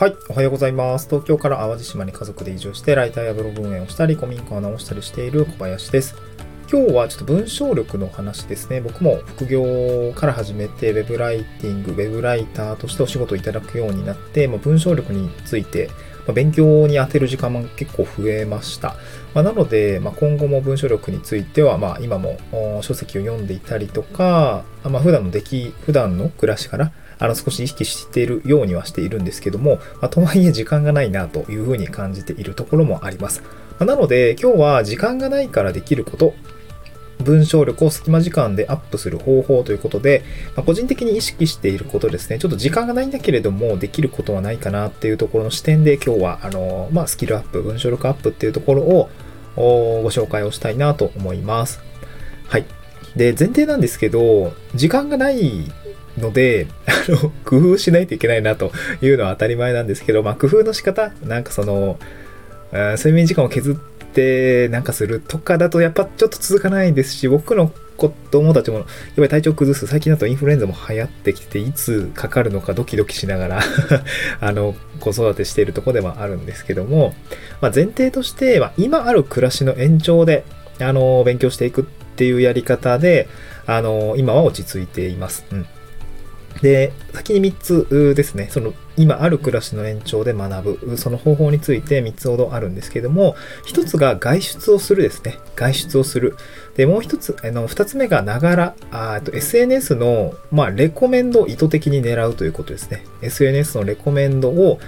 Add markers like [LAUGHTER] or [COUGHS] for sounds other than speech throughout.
はい、おはようございます。東京から淡路島に家族で移住して、ライターやブログ運営をしたり、古民家を直したりしている小林です。今日はちょっと文章力の話ですね。僕も副業から始めて、ウェブライティング、ウェブライターとしてお仕事をいただくようになって、まあ、文章力について、まあ、勉強に充てる時間も結構増えました。まあ、なので、ま今後も文章力については、ま今も書籍を読んでいたりとか、まあ、普段の出来、普段の暮らしからあの少し意識しているようにはしているんですけども、まあ、とはいえ時間がないなというふうに感じているところもあります。ま、なので今日は時間がないからできること、文章力を隙間時間でアップする方法ということで、まあ、個人的に意識していることですね。ちょっと時間がないんだけれども、できることはないかなっていうところの視点で今日は、あの、まあ、スキルアップ、文章力アップっていうところをご紹介をしたいなと思います。はい。で、前提なんですけど、時間がないので、[LAUGHS] あの、工夫しないといけないなというのは当たり前なんですけど、まあ、工夫の仕方、なんかその、睡眠時間を削ってなんかするとかだとやっぱちょっと続かないですし、僕の子供たちもやっぱり体調崩す。最近だとインフルエンザも流行ってきて、いつかかるのかドキドキしながら [LAUGHS] あの、子育てしているとこではあるんですけども、まあ、前提として、まあ、今ある暮らしの延長で、あの、勉強していくっていうやり方で、あの、今は落ち着いています。うんで、先に3つですね、その今ある暮らしの延長で学ぶ、その方法について3つほどあるんですけれども、1つが外出をするですね。外出をする。で、もう1つ、あの2つ目がながら、SNS の、まあ、レコメンドを意図的に狙うということですね。SNS のレコメンドを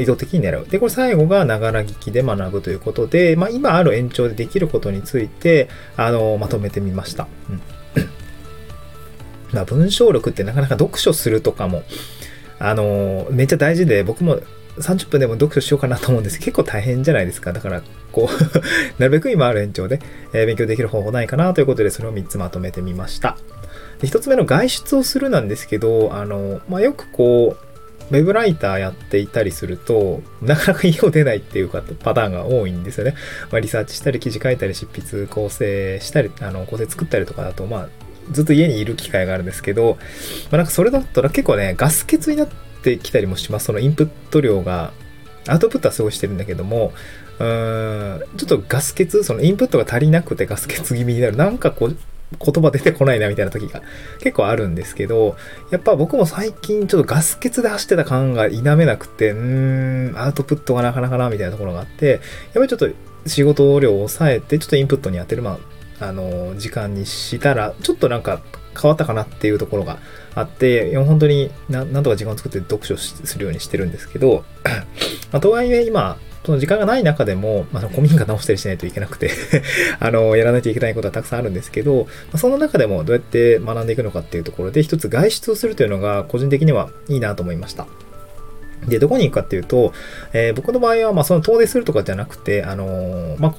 意図的に狙う。で、これ最後がながら聞きで学ぶということで、まあ、今ある延長でできることについて、あの、まとめてみました。うんまあ、文章力ってなかなか読書するとかも、あのめっちゃ大事で、僕も30分でも読書しようかなと思うんです結構大変じゃないですか。だから、こう [LAUGHS] なるべく今ある延長で、えー、勉強できる方法ないかなということで、それを3つまとめてみました。で1つ目の外出をするなんですけど、あの、まあ、よくこう、ウェブライターやっていたりすると、なかなか家を出ないっていうパターンが多いんですよね。まあ、リサーチしたり、記事書いたり、執筆、構成したり、あの構成作ったりとかだと、まあ、ずっと家にいる機会があるんですけど、まあ、なんかそれだったら結構ね、ガス欠になってきたりもします。そのインプット量が、アウトプットはすごいしてるんだけども、うーん、ちょっとガス欠、そのインプットが足りなくてガス欠気味になる。なんかこう、言葉出てこないなみたいな時が結構あるんですけど、やっぱ僕も最近ちょっとガス欠で走ってた感が否めなくて、うーん、アウトプットがなかなかなみたいなところがあって、やっぱりちょっと仕事量を抑えて、ちょっとインプットに当てる、まあ、あの、時間にしたら、ちょっとなんか変わったかなっていうところがあって、本当になんとか時間を作って読書するようにしてるんですけど、[CLEARS THROAT] まあ、とはいえ今、その時間がない中でも、まあ、古民家直したりしないといけなくて [LAUGHS] あの、やらないといけないことはたくさんあるんですけど、まあ、その中でもどうやって学んでいくのかっていうところで、一つ外出をするというのが個人的にはいいなと思いました。で、どこに行くかっていうと、えー、僕の場合は、まあ、その遠出するとかじゃなくて、あのー、まあ、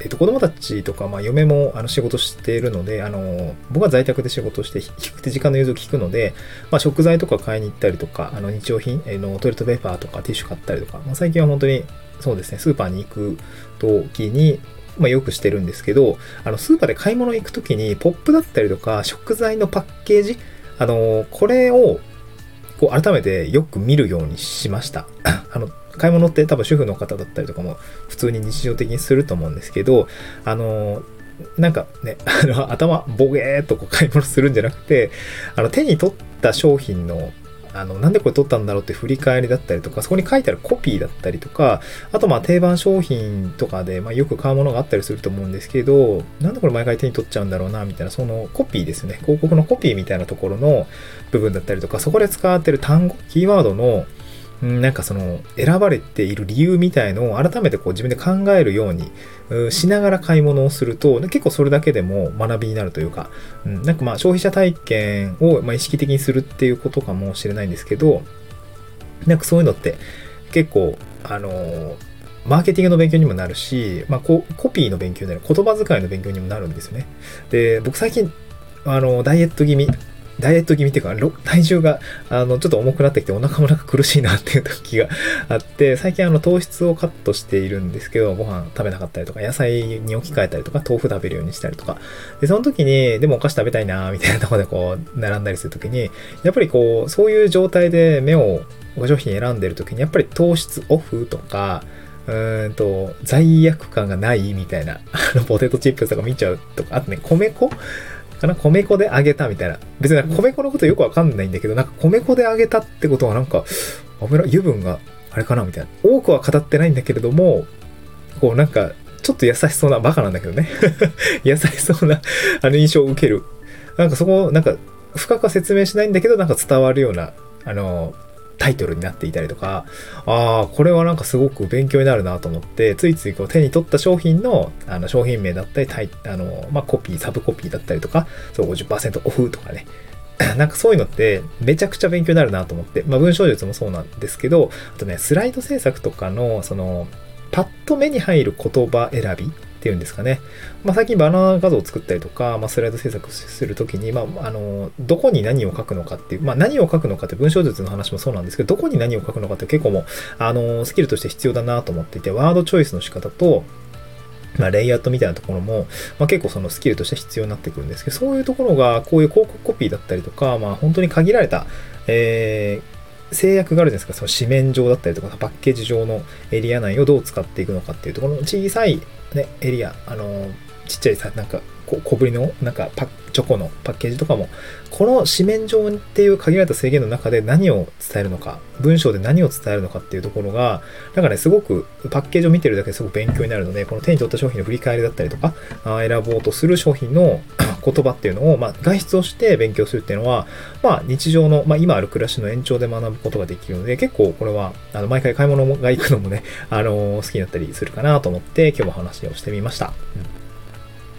えっと、子供たちとか、まあ、嫁もあの仕事しているので、あの、僕は在宅で仕事して、低くて時間の融通を聞くので、まあ、食材とか買いに行ったりとか、あの、日用品、えの、トイレットペーパーとかティッシュ買ったりとか、まあ、最近は本当に、そうですね、スーパーに行く時に、まあ、よくしてるんですけど、あの、スーパーで買い物行く時に、ポップだったりとか、食材のパッケージ、あの、これを、こう、改めてよく見るようにしました。[CLEARS THROAT] あの、買い物って多分主婦の方だったりとかも普通に日常的にすると思うんですけど、あの、なんかね、[LAUGHS] あの、頭ボゲーっとこう買い物するんじゃなくて、あの、手に取った商品のあの、なんでこれ取ったんだろうって振り返りだったりとか、そこに書いてあるコピーだったりとか、あとまあ定番商品とかで、まあ、よく買うものがあったりすると思うんですけど、なんでこれ毎回手に取っちゃうんだろうな、みたいな、そのコピーですね。広告のコピーみたいなところの部分だったりとか、そこで使ってる単語、キーワードのなんかその選ばれている理由みたいのを改めてこう自分で考えるようにしながら買い物をすると結構それだけでも学びになるというか、うん、なんかまあ消費者体験をま意識的にするっていうことかもしれないんですけどなんかそういうのって結構あのマーケティングの勉強にもなるし、まあ、コピーの勉強になる言葉遣いの勉強にもなるんですよね。で僕最近あのダイエット気味ダイエット気味っていうか、体重が、あの、ちょっと重くなってきて、お腹もなんか苦しいなっていう時が [LAUGHS] あって、最近あの、糖質をカットしているんですけど、ご飯食べなかったりとか、野菜に置き換えたりとか、豆腐食べるようにしたりとか。で、その時に、でもお菓子食べたいなみたいなとこでこう、並んだりする時に、やっぱりこう、そういう状態で目をご商品選んでる時にやっぱり糖質オフとか、うーんと、罪悪感がないみたいな、あの、ポテトチップスとか見ちゃうとか、あとね、米粉かな？米粉で揚げたみたいな。別に米粉のことよくわかんないんだけど、なんか米粉で揚げたってことはなんか、油、油分があれかなみたいな。多くは語ってないんだけれども、こうなんか、ちょっと優しそうな、バカなんだけどね。[LAUGHS] 優しそうな、あの印象を受ける。なんかそこ、なんか、深くは説明しないんだけど、なんか伝わるような、あの、タイトルになっていたりとか、ああ、これはなんかすごく勉強になるなと思って、ついついこう手に取った商品のあの商品名だったり、タイあの、まあ、コピー、サブコピーだったりとか、そう50%オフとかね、[CLEARS THROAT] なんかそういうのってめちゃくちゃ勉強になるなと思って、まあ、文章術もそうなんですけど、あとね、スライド制作とかの、その、パッと目に入る言葉選びっていうんですかね。まあ、最近バナナ画像を作ったりとか、まあ、スライド制作するときに、まあ、あの、どこに何を書くのかっていう、まあ、何を書くのかって文章術の話もそうなんですけど、どこに何を書くのかって結構もう、あの、スキルとして必要だなと思っていて、ワードチョイスの仕方と、まあ、レイアウトみたいなところも、まあ、結構そのスキルとして必要になってくるんですけど、そういうところが、こういう広告コピーだったりとか、まあ、本当に限られた、えー制約があるじゃないですか、その紙面上だったりとか、パッケージ上のエリア内をどう使っていくのかっていうところの小さい、ね、エリア、あの、ちっちゃいさ、なんか、小ぶりの、なんかパ、チョコのパッケージとかも、この紙面上っていう限られた制限の中で何を伝えるのか、文章で何を伝えるのかっていうところが、なんかね、すごくパッケージを見てるだけですごく勉強になるので、この手に取った商品の振り返りだったりとか、選ぼうとする商品の言葉っていうのを、まあ、外出をして勉強するっていうのは、まあ、日常の、まあ、今ある暮らしの延長で学ぶことができるので、結構これは、あの、毎回買い物が行くのもね、あの、好きになったりするかなと思って、今日も話をしてみました。うん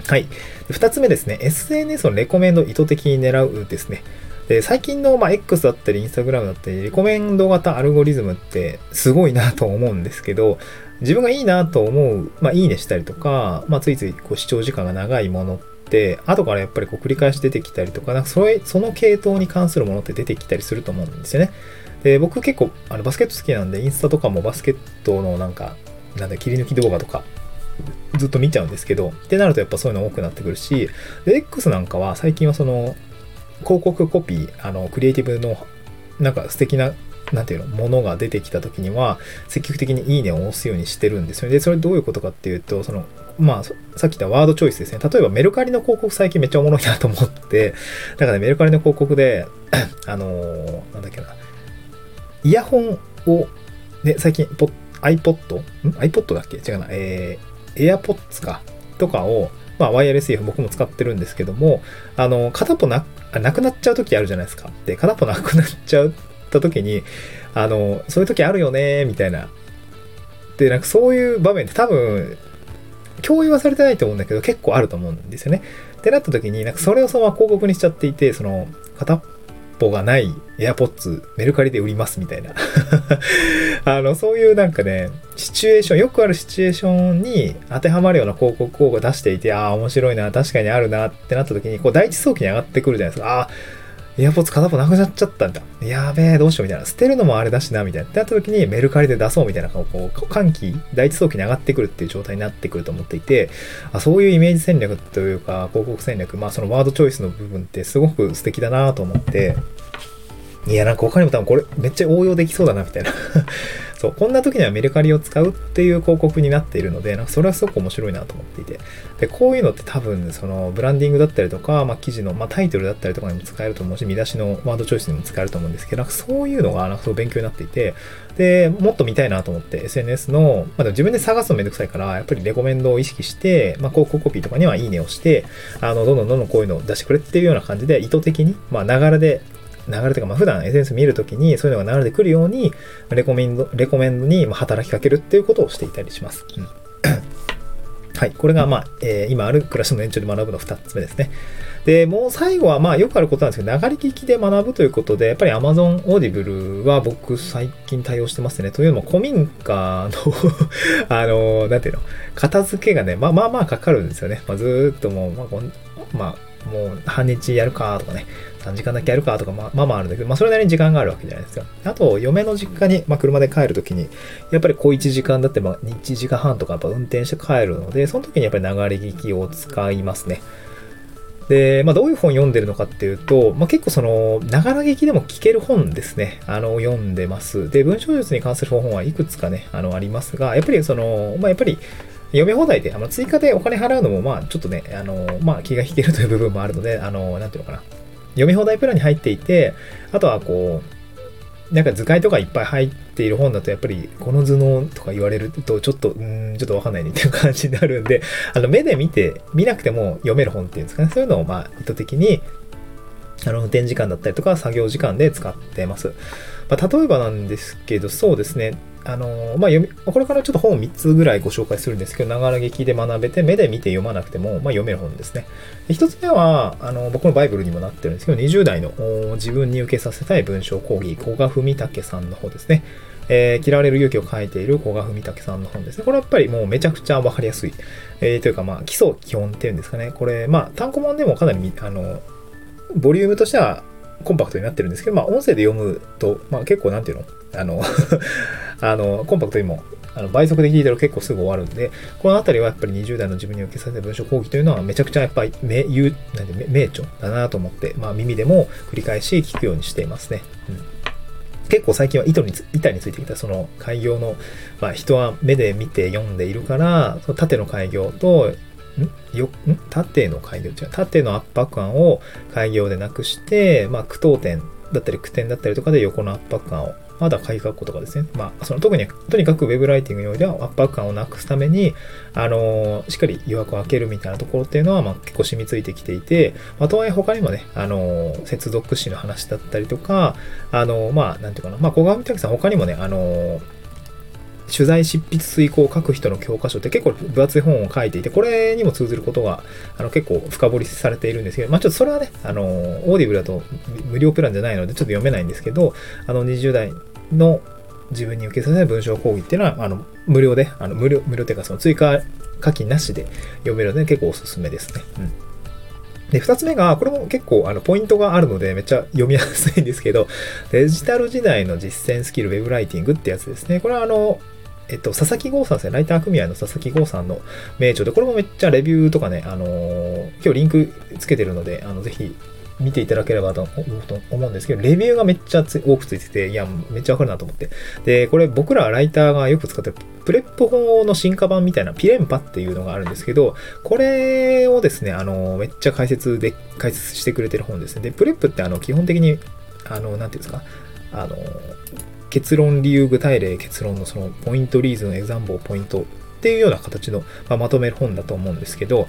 はい。二つ目ですね。SNS のレコメンド意図的に狙うですね。で最近の、ま、X だったり、Instagram だったり、レコメンド型アルゴリズムってすごいなと思うんですけど、自分がいいなと思う、まあ、いいねしたりとか、まあ、ついついこう視聴時間が長いものって、後からやっぱりこう繰り返し出てきたりとか、なんかそれ、その系統に関するものって出てきたりすると思うんですよね。で、僕結構あのバスケット好きなんで、インスタとかもバスケットのなんか、なんだ、切り抜き動画とかずっと見ちゃうんですけど、ってなるとやっぱそういうの多くなってくるし、X なんかは最近はその、広告コピー、あの、クリエイティブの、なんか素敵な、なんていうの、ものが出てきた時には、積極的にいいねを押すようにしてるんですよね。で、それどういうことかっていうと、その、まあ、さっき言ったワードチョイスですね。例えばメルカリの広告最近めっちゃおもろいなと思って、だからね、メルカリの広告で、[CLEARS THROAT] あのー、なんだっけな、イヤホンを、ね、最近、iPod? ん？iPod だっけ？違うな。えー AirPods か、とかを、まあ、ワイヤレスイヤホン僕も使ってるんですけども、あの、片っぽな、なくなっちゃう時あるじゃないですか。で、片っぽなくなっちゃった時に、あの、そういう時あるよね、みたいな。で、なんかそういう場面って多分、共有はされてないと思うんだけど、結構あると思うんですよね。ってなった時に、なんかそれをそのまま広告にしちゃっていて、その、片っ歩がない AirPods メルカリで売りますみたいな [LAUGHS] あの、そういうなんかね、シチュエーション、よくあるシチュエーションに当てはまるような広告を出していて、ああ、面白いな、確かにあるなってなった時に、こう第一早期に上がってくるじゃないですか。ああ、エアポッツ片方なくなっちゃったんだ。やべえ、どうしようみたいな。捨てるのもあれだしな、みたいな。ってなった時にメルカリで出そうみたいな、こう、歓喜、第一早期に上がってくるっていう状態になってくると思っていて、あそういうイメージ戦略というか、広告戦略、まあそのワードチョイスの部分ってすごく素敵だなと思って、いや、なんか他にも多分これめっちゃ応用できそうだな、みたいなそう、こんな時にはメルカリを使うっていう広告になっているので、なんかそれはすごく面白いなと思っていて。で、こういうのって多分、その、ブランディングだったりとか、まあ、記事の、まあ、タイトルだったりとかにも使えると思うし、見出しのワードチョイスにも使えると思うんですけど、なんかそういうのが、なんかそう勉強になっていて、で、もっと見たいなと思って、SNS の、まあ、でも自分で探すのめんどくさいから、やっぱりレコメンドを意識して、まあ、広告コピーとかにはいいねをして、あの、どんどんどんどんこういうのを出してくれっていうような感じで、意図的に、まあ、ながらで流れとか、まあ、普段 SNS 見るときにそういうのが流れてくるように、レコメンド、レコメンドに働きかけるっていうことをしていたりします。うん、[COUGHS] はい。これが、まあ、えー、今ある暮らしの延長で学ぶの2つ目ですね。で、もう最後は、まあ、よくあることなんですけど、流れ聞きで学ぶということで、やっぱり Amazon Audible は僕最近対応してますね。というのも、古民家の [LAUGHS] あの、なんていうの、片付けがね、まあまあまあかかるんですよね。まあ、ずっともう、まあ、まあ、もう半日やるかとかね、3時間だけやるかとか、まあ、まあまああるんだけど、まあそれなりに時間があるわけじゃないですか。あと、嫁の実家に、まあ車で帰るときに、やっぱり小1時間だって、まあ1時間半とかやっぱ運転して帰るので、その時にやっぱり流れ聞きを使いますね。で、まあ、どういう本読んでるのかっていうと、まあ、結構その、ながら劇でも聞ける本ですね、あの、読んでます。で、文章術に関する本はいくつかね、あの、ありますが、やっぱりその、まあ、やっぱり、読み放題で、あの、追加でお金払うのも、まあ、ちょっとね、あの、まあ、気が引けるという部分もあるので、あの、なんていうのかな。読み放題プランに入っていて、あとはこう、なんか図解とかいっぱい入っている本だとやっぱりこの頭脳とか言われるとちょっと、うん、ちょっとわかんないねっていう感じになるんで、あの目で見て、見なくても読める本っていうんですかね。そういうのをまあ意図的に、あの運転時間だったりとか作業時間で使ってます。まあ、例えばなんですけど、そうですね。あのまあ、読み、これからちょっと本を3つぐらいご紹介するんですけど、ながら劇で学べて、目で見て読まなくても、まあ、読める本ですね。1つ目は、あの、僕のバイブルにもなってるんですけど、20代の自分に受けさせたい文章講義、古賀文武さんの方ですね。えー、嫌われる勇気を書いている古賀文武さんの本ですね。これやっぱりもうめちゃくちゃわかりやすい。えー、というか、まあ、基礎基本っていうんですかね。これ、まあ、単行本でもかなり、あの、ボリュームとしてはコンパクトになってるんですけど、まあ、音声で読むと、まあ、結構なんていうの？[LAUGHS] あの [LAUGHS] あの、コンパクトにも、あの倍速で聞いたら結構すぐ終わるんで、このあたりはやっぱり20代の自分に受けさせた文章講義というのはめちゃくちゃやっぱり名言うなんで名著だなと思って、まあ耳でも繰り返し聞くようにしていますね。うん。結構最近は糸に板についてきたその開業の、まあ、人は目で見て読んでいるからその縦の開業とよん？縦の開業違う縦の圧迫感を開業でなくして、まあ、句読点だったり句点だったりとかで横の圧迫感をまだ鍵括弧とかですね。まあ、その特に、とにかく Web ライティングにおいては圧迫感をなくすために、あのー、しっかり余白を開けるみたいなところっていうのは、まあ、結構染みついてきていて、まあ、とはいえ他にもね、あのー、接続詞の話だったりとか、あのー、まあ、なんていうかな、まあ、小川美咲さん他にもね、あの取材執筆推敲、書く人の教科書って結構分厚い本を書いていて、これにも通ずることがあの結構深掘りされているんですけど、まあちょっとそれはね、あの、 Audible だと無料プランじゃないのでちょっと読めないんですけど、あの20代の自分に受けさせたい文章講義っていうのは、あの、無料で、あの、無料、無料っていうかその追加課金なしで読めるので結構おすすめですね。うん。で、二つ目が、これも結構あのポイントがあるのでめっちゃ読みやすいんですけど、デジタル時代の実践スキルウェブライティングってやつですね。これはあの、えっと、佐々木ゴウさんですね。ライター組合の佐々木ゴウさんの名著で、これもめっちゃレビューとかね、あのー、今日リンクつけてるので、あの、ぜひ見ていただければと思うんですけど、レビューがめっちゃ多くついてて、いや、めっちゃわかるなと思って。で、これ僕らライターがよく使ってる PREP 法の進化版みたいなピレンパっていうのがあるんですけど、これをですね、あの、めっちゃ解説で、解説してくれてる本ですね。で、 PREP ってあの、基本的に、あの、なんていうんですか、あの、結論、理由、具体例、結論のその point、reason、example、point っていうような形の、まあ、まとめる本だと思うんですけど、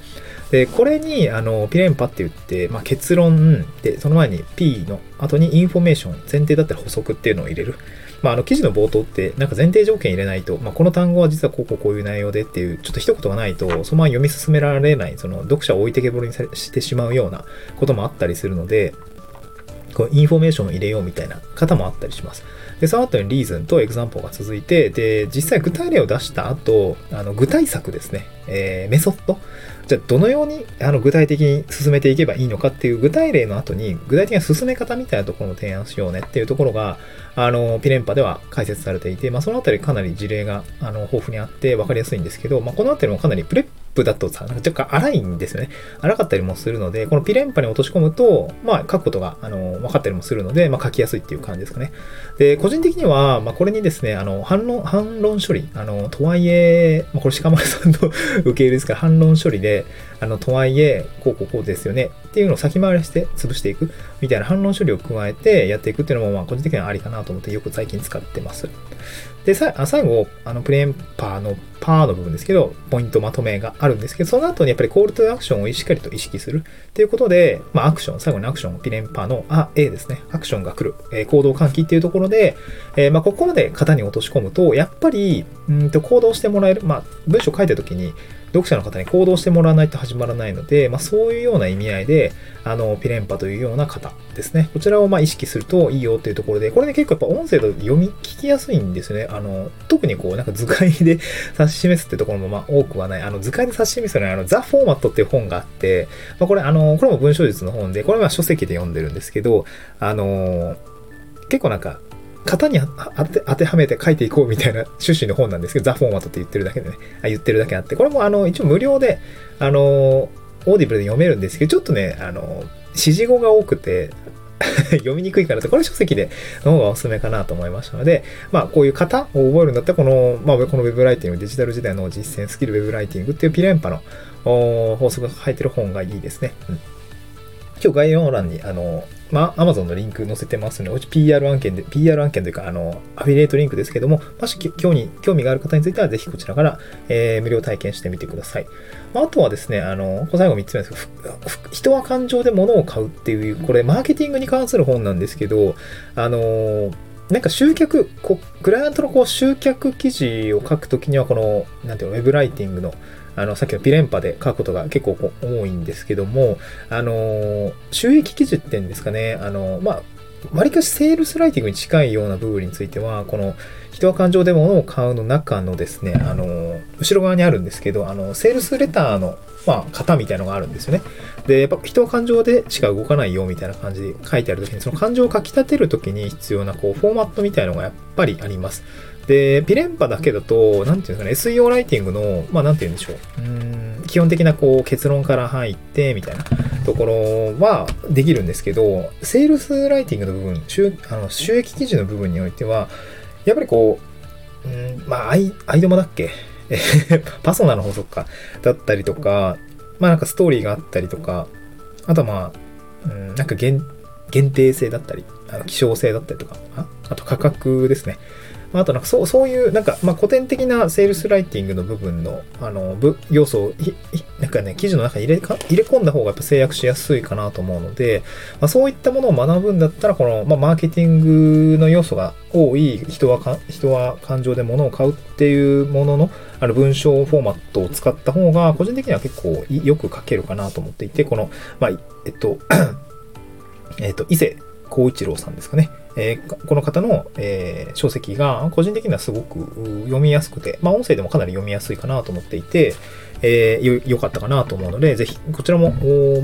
で、これに、あの、ピレンパって言って、まあ、結論で、その前に P の後にインフォメーション、前提だったら補足っていうのを入れる。まあ、あの、記事の冒頭って、なんか前提条件入れないと、まあ、この単語は実はこうこうこういう内容でっていう、ちょっと一言がないと、そのまま読み進められない、その読者を置いてけぼりにしてしまうようなこともあったりするので、こうインフォメーションを入れようみたいな型もあったりします。で、その後に reason と example が続いて、で、実際具体例を出した後、あの具体策ですね、えー、メソッド。じゃあ、どのようにあの具体的に進めていけばいいのかっていう具体例の後に、具体的な進め方みたいなところを提案しようねっていうところが、あの、ピレンパでは解説されていて、まあ、そのあたりかなり事例があの豊富にあって分かりやすいんですけど、まあ、このあたりもかなりプレップだとさ、なんか若干荒いんですよね。荒かったりもするので、このピレンパに落とし込むと、まあ、書くことが、あの、分かったりもするので、まあ、書きやすいっていう感じですかね。で、個人的には、まあ、これにですね、あの、反論、反論処理、あの、とはいえ、まあ、これ鹿丸さんの [LAUGHS] 受け入れですから、反論処理で、あの、とはいえ、こうこうこうですよねっていうのを先回りして潰していくみたいな反論処理を加えてやっていくっていうのも、まあ、個人的にはありかなと思ってよく最近使ってます。で、さ最後、あの、プレーンパーのパーの部分ですけど、ポイントまとめがあるんですけど、その後にやっぱりコールトゥアクションをしっかりと意識する。っていうことで、まあ、アクション、最後にアクション、ピレンパーの、あ、A ですね。アクションが来る、えー、行動喚起っていうところで、えー、まあ、ここまで型に落とし込むと、やっぱり、うんと行動してもらえる、まあ、文章書いたときに、読者の方に行動してもらわないと始まらないので、まあ、そういうような意味合いで、あの、ピレンパというような方ですね。こちらをまあ意識するといいよっていうところで、これね結構やっぱ音声と読み聞きやすいんですよね。あの、特にこう、なんか図解で [LAUGHS] 指し示すってところもまあ多くはない。あの、図解で指し示すのは、あの、ザ・フォーマットっていう本があって、まあ、これ、あの、これも文章術の本で、これは書籍で読んでるんですけど、あの、結構なんか、型に当てはめて書いていこうみたいな趣旨の本なんですけど、ザ・フォーマットって言ってるだけでね、あ言ってるだけあって、これもあの、一応無料で、あの、 Audible で読めるんですけど、ちょっとね、あの、指示語が多くて、[LAUGHS] 読みにくいかなと、これ書籍での方がおすすめかなと思いましたので、まあ、こういう型を覚えるんだったら、この、まあ、この Web ライティング、デジタル時代の実践スキル Web ライティングっていうピレンパの法則が入ってる本がいいですね。うん。今日概要欄に、あの、まあ、Amazon のリンク載せてますので、うち PR 案件で、PR 案件というか、あの、アフィリエイトリンクですけども、もし興味興味がある方については、ぜひこちらから、えー、無料体験してみてください。まあ、あとはですね、あの、最後3つ目ですけど、人は感情で物を買うっていう、これ、マーケティングに関する本なんですけど、あのなんか集客、こクライアントのこう集客記事を書くときには、この、なんていうの、ウェブライティングの、あの、さっきのピレンパで書くことが結構多いんですけども、あの、収益基準ってんですかね、あの、まあ、割かしセールスライティングに近いような部分については、この人は感情で物を買うの中のですね、あの、後ろ側にあるんですけど、あの、セールスレターの、まあ、型みたいのがあるんですよね。で、やっぱ人は感情でしか動かないよみたいな感じで書いてあるときに、その感情を書き立てるときに必要な、こう、フォーマットみたいなのがやっぱりあります。で、ピレンパだけだと、なんていうんですかね、SEO ライティングの、まあなんて言うんでしょう。うん基本的なこう結論から入って、みたいなところはできるんですけど、セールスライティングの部分、収あの収益記事の部分においては、やっぱりこう、うんまあ、アイアイドマだっけ [LAUGHS] パソナの法則か。だったりとか、まあなんかストーリーがあったりとか、あとはまあ、うん、なんか限定性だったり、あの希少性だったりとか、ああと価格ですね。あとなんかそうそういうなんかまあ古典的なセールスライティングの部分のあの要素をなんかね記事の中に入れか入れ込んだ方がやっぱ制約しやすいかなと思うので、まあ、そういったものを学ぶんだったらこの、まあ、マーケティングの要素が多い人はか人は感情で物を買うっていうもののあの文章フォーマットを使った方が個人的には結構よく書けるかなと思っていてこの、まあ、えっと [COUGHS] えっと伊勢光一郎さんですかね。えー、この方の、えー、書籍が個人的にはすごく読みやすくて、まあ音声でもかなり読みやすいかなと思っていて、えー、よ、良かったかなと思うので、ぜひ、こちらも、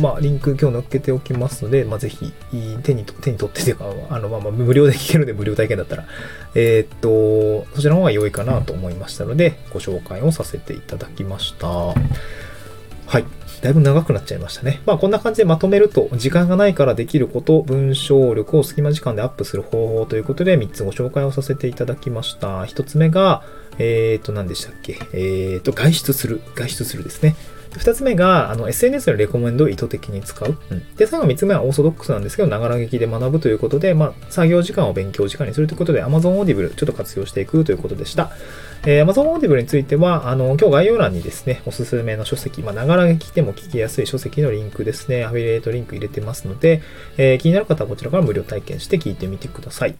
まあ、リンク今日載っけておきますので、まあ、ぜひ、手に、手に取ってというか、あの、まあ、まあ、無料で聞けるので無料体験だったら、えー、っと、そちらの方が良いかなと思いましたので、ご紹介をさせていただきました。はい。だいぶ長くなっちゃいましたね。まあこんな感じでまとめると、時間がないからできること、文章力を隙間時間でアップする方法ということで3つご紹介をさせていただきました。1つ目が、えっ、ー、と、何でしたっけ？えっ、ー、と、外出する。外出するですね。二つ目が、あの、SNS のレコメンドを意図的に使う。うん、で、最後三つ目はオーソドックスなんですけど、ながら劇で学ぶということで、まあ、作業時間を勉強時間にするということで、Amazon Audible ちょっと活用していくということでした。えー、Amazon Audible については、あの、今日概要欄にですね、おすすめの書籍、まあ、ながら劇でも聞きやすい書籍のリンクですね、アフィリエイトリンク入れてますので、えー、気になる方はこちらから無料体験して聞いてみてください。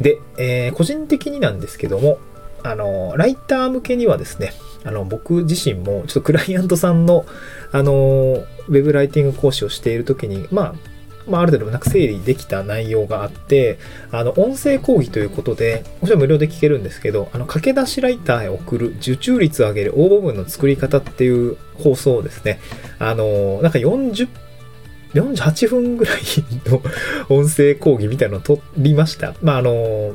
で、えー、個人的になんですけども、あの、ライター向けにはですね、あの、僕自身も、ちょっとクライアントさんの、あの、ウェブライティング講師をしているときに、まあ、まあ、ある程度なんか整理できた内容があって、あの、音声講義ということで、もちろん無料で聞けるんですけど、あの、駆け出しライターへ送る受注率を上げる応募文の作り方っていう放送をですね、あの、なんか40 48分ぐらいの [LAUGHS] 音声講義みたいなのを撮りました。まあ、あの、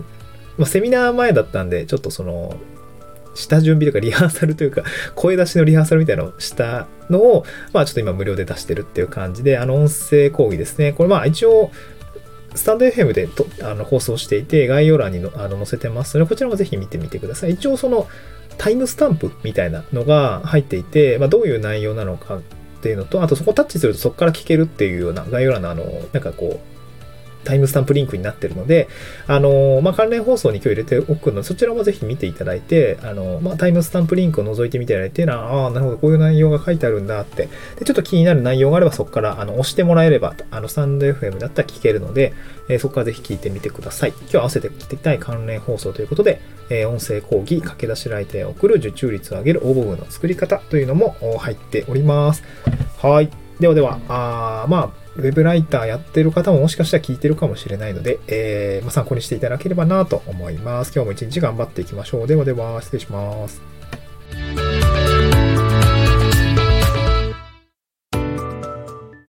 まあ、セミナー前だったんで、ちょっとその、下準備というかリハーサルというか、声出しのリハーサルみたいなのをしたのを、まあちょっと今無料で出してるっていう感じで、あの音声講義ですね。これまあ一応、スタンド FM でとあの放送していて、概要欄にのあの載せてますので、こちらもぜひ見てみてください。一応そのタイムスタンプみたいなのが入っていて、まあ、どういう内容なのかっていうのと、あとそこタッチするとそこから聞けるっていうような概要欄のあの、なんかこう、タイムスタンプリンクになってるので、あの、まあ、関連放送に今日入れておくので、そちらもぜひ見ていただいて、あの、まあ、タイムスタンプリンクを覗いてみていただいて、ああ、なるほど、こういう内容が書いてあるんだって、で、ちょっと気になる内容があれば、そこから、あの、押してもらえれば、あの、スタンド FM だったら聞けるので、えー、そこからぜひ聞いてみてください。今日合わせて聞きたい関連放送ということで、えー、音声講義、駆け出し来店を送る受注率を上げる応募文の作り方というのも入っております。はい。ではでは、あまあ、ウェブライターやってる方ももしかしたら聞いてるかもしれないので、えー、ま、参考にしていただければなと思います。今日も一日頑張っていきましょう。ではでは、失礼します。